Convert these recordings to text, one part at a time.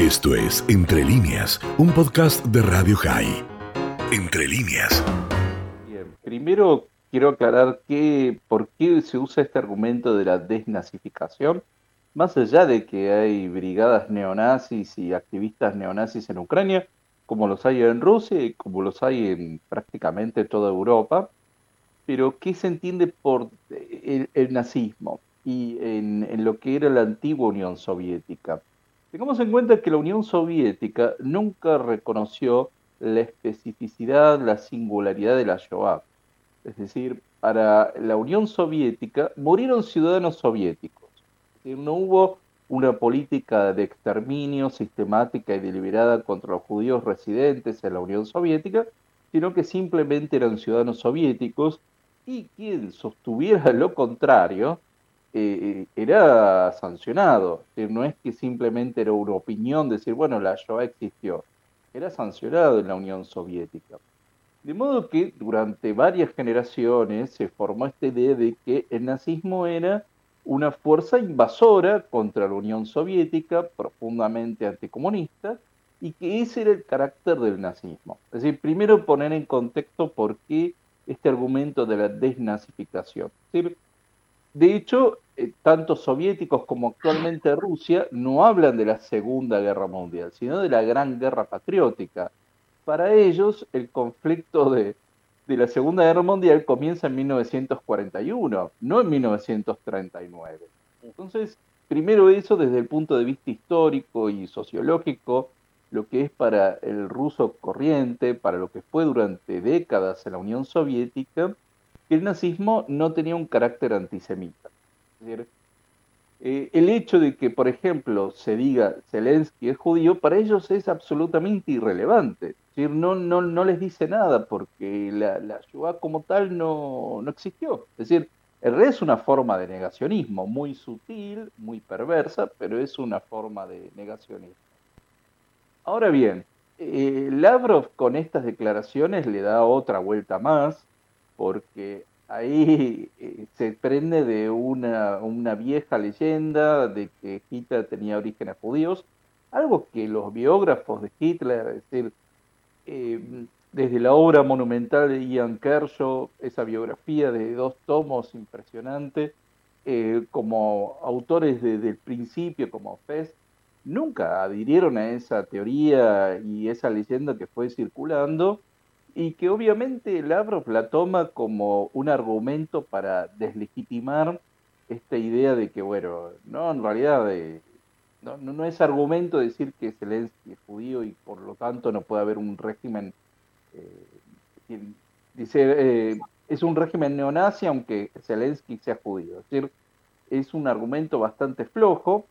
Esto es Entre líneas, un podcast de Radio High. Entre líneas. Bien, primero quiero aclarar que, por qué se usa este argumento de la desnazificación, más allá de que hay brigadas neonazis y activistas neonazis en Ucrania, como los hay en Rusia y como los hay en prácticamente toda Europa, pero ¿qué se entiende por el, nazismo y en lo que era la antigua Unión Soviética? Tengamos en cuenta que la Unión Soviética nunca reconoció la especificidad, la singularidad de la Shoah. Es decir, para la Unión Soviética murieron ciudadanos soviéticos. no hubo una política de exterminio sistemática y deliberada contra los judíos residentes en la Unión Soviética, sino que simplemente eran ciudadanos soviéticos y quien sostuviera lo contrario eh, era sancionado. no es que simplemente era una opinión decir, bueno, la Shoah existió. Era sancionado en la Unión Soviética. De modo que durante varias generaciones se formó esta idea de que el nazismo era una fuerza invasora contra la Unión Soviética, profundamente anticomunista, y que ese era el carácter del nazismo. Es decir, primero poner en contexto por qué este argumento de la desnazificación. De hecho, eh, tanto soviéticos como actualmente Rusia no hablan de la Segunda Guerra Mundial, sino de la Gran Guerra Patriótica. Para ellos, el conflicto de, la Segunda Guerra Mundial comienza en 1941, no en 1939. Entonces, primero eso desde el punto de vista histórico y sociológico, lo que es para el ruso corriente, para lo que fue durante décadas en la Unión Soviética, el nazismo no tenía un carácter antisemita. Eh, el hecho de que, por ejemplo, se diga Zelensky es judío, para ellos es absolutamente irrelevante. Es decir, no, les dice nada porque la, la Shoah como tal no, existió. Es decir, rey es una forma de negacionismo, muy sutil, muy perversa, pero es una forma de negacionismo. Ahora bien, eh, Lavrov con estas declaraciones le da otra vuelta más, porque ahí eh, se prende de una, una, vieja leyenda de que Hitler tenía orígenes judíos, algo que los biógrafos de Hitler, es decir, eh, desde la obra monumental de Ian Kershaw, esa biografía de dos tomos impresionante, eh, como autores desde el principio, como Fest, nunca adhirieron a esa teoría y esa leyenda que fue circulando, y que obviamente Lavrov la toma como un argumento para deslegitimar esta idea de que, bueno, no, en realidad eh, no, no, es argumento decir que Zelensky es judío y por lo tanto no puede haber un régimen, eh, dice, eh, es un régimen neonazi aunque Zelensky sea judío. Es decir, es un argumento bastante flojo.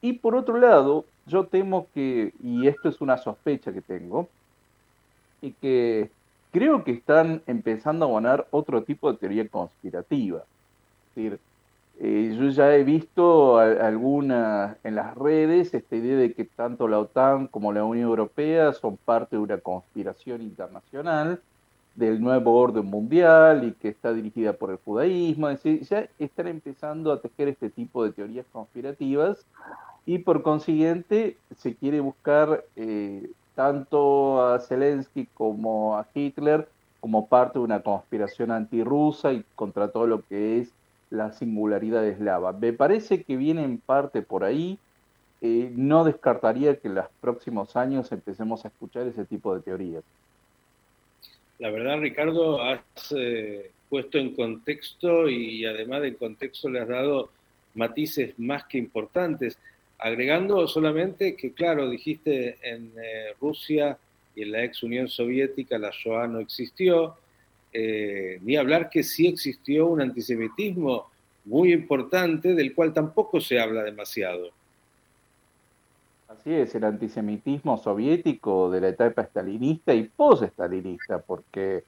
Y por otro lado, yo temo que, y esto es una sospecha que tengo, y que creo que están empezando a abonar otro tipo de teoría conspirativa. Es decir, eh, yo ya he visto alguna en las redes esta idea de que tanto la OTAN como la Unión Europea son parte de una conspiración internacional del nuevo orden mundial y que está dirigida por el judaísmo. Es decir, ya están empezando a tejer este tipo de teorías conspirativas y por consiguiente se quiere buscar eh, tanto a Zelensky como a Hitler como parte de una conspiración antirrusa y contra todo lo que es la singularidad eslava. Me parece que viene en parte por ahí. Eh, no descartaría que en los próximos años empecemos a escuchar ese tipo de teorías. La verdad, Ricardo, has eh, puesto en contexto y además de contexto le has dado matices más que importantes agregando solamente que, claro, dijiste en eh, Rusia y en la ex Unión Soviética la Shoah no existió, eh, ni hablar que sí existió un antisemitismo muy importante del cual tampoco se habla demasiado. Así es, el antisemitismo soviético de la etapa estalinista y post-estalinista, porque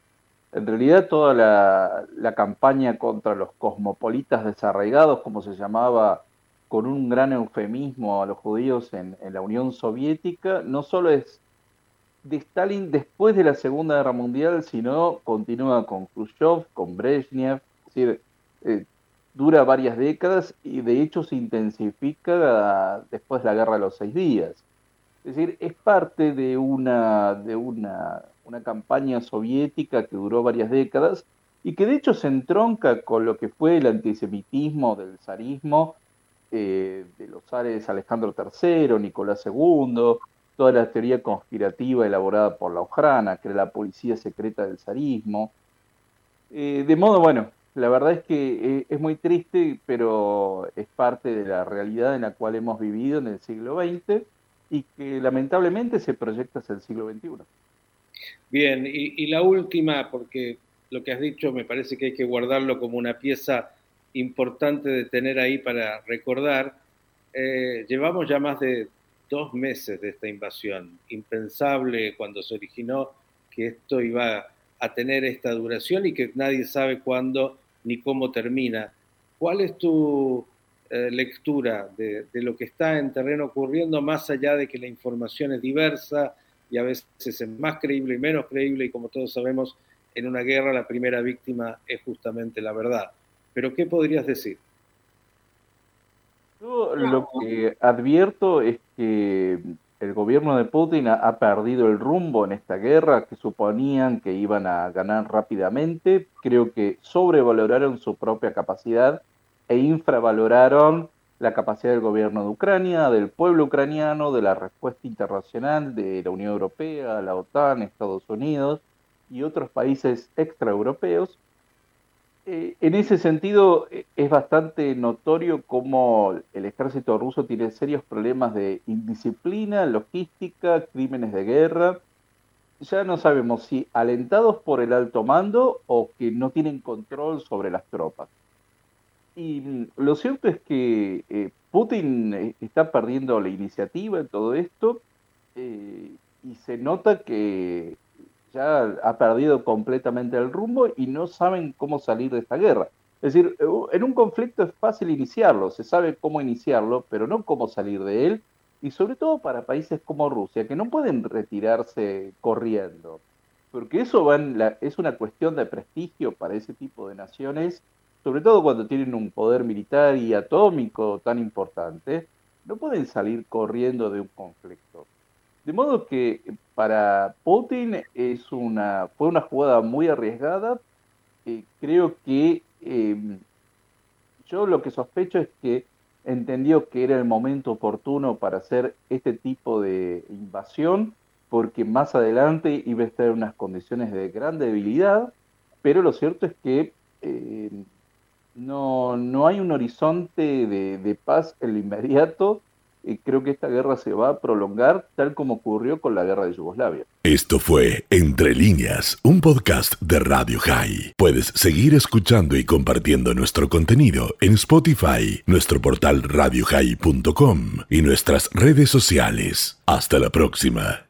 en realidad toda la, la campaña contra los cosmopolitas desarraigados, como se llamaba con un gran eufemismo a los judíos en, la Unión Soviética, no solo es de Stalin después de la Segunda Guerra Mundial, sino continúa con Khrushchev, con Brezhnev, es decir, eh, dura varias décadas y de hecho se intensifica después de la Guerra de los Seis Días. Es decir, es parte de una, de una, una campaña soviética que duró varias décadas y que de hecho se entronca con lo que fue el antisemitismo del zarismo, eh, de los zares Alejandro III, Nicolás II, toda la teoría conspirativa elaborada por la Ojrana, que era la policía secreta del zarismo. Eh, de modo, bueno, la verdad es que eh, es muy triste, pero es parte de la realidad en la cual hemos vivido en el siglo XX y que lamentablemente se proyecta hacia el siglo XXI. Bien, y, la última, porque lo que has dicho me parece que hay que guardarlo como una pieza importante de tener ahí para recordar. Eh, llevamos ya más de dos meses de esta invasión. Impensable cuando se originó que esto iba a tener esta duración y que nadie sabe cuándo ni cómo termina. ¿Cuál es tu eh, lectura de, lo que está en terreno ocurriendo, más allá de que la información es diversa y a veces es más creíble y menos creíble, y como todos sabemos, en una guerra la primera víctima es justamente la verdad? Pero ¿qué podrías decir? Yo lo que advierto es que el gobierno de Putin ha, perdido el rumbo en esta guerra que suponían que iban a ganar rápidamente. Creo que sobrevaloraron su propia capacidad e infravaloraron la capacidad del gobierno de Ucrania, del pueblo ucraniano, de la respuesta internacional de la Unión Europea, la OTAN, Estados Unidos y otros países extraeuropeos eh, en ese sentido, eh, es bastante notorio cómo el ejército ruso tiene serios problemas de indisciplina, logística, crímenes de guerra. Ya no sabemos si alentados por el alto mando o que no tienen control sobre las tropas. Y lo cierto es que eh, Putin está perdiendo la iniciativa en todo esto y se nota que ya ha perdido completamente el rumbo y no saben cómo salir de esta guerra. Es decir, en un conflicto es fácil iniciarlo, se sabe cómo iniciarlo, pero no cómo salir de él, y sobre todo para países como Rusia, que no pueden retirarse corriendo, porque eso va es una cuestión de prestigio para ese tipo de naciones, sobre todo cuando tienen un poder militar y atómico tan importante, no pueden salir corriendo de un conflicto. De modo que para Putin es una, fue una jugada muy arriesgada. Eh, creo que em, yo lo que sospecho es que entendió que era el momento oportuno para hacer este tipo de invasión, porque más adelante iba a estar en unas condiciones de gran debilidad, pero lo cierto es que em, no, no, hay un horizonte de, de paz en lo inmediato y creo que esta guerra se va a prolongar tal como ocurrió con la guerra de Yugoslavia. Esto fue Entre líneas, un podcast de Radio High. Puedes seguir escuchando y compartiendo nuestro contenido en Spotify, nuestro portal radiohigh.com y nuestras redes sociales. Hasta la próxima.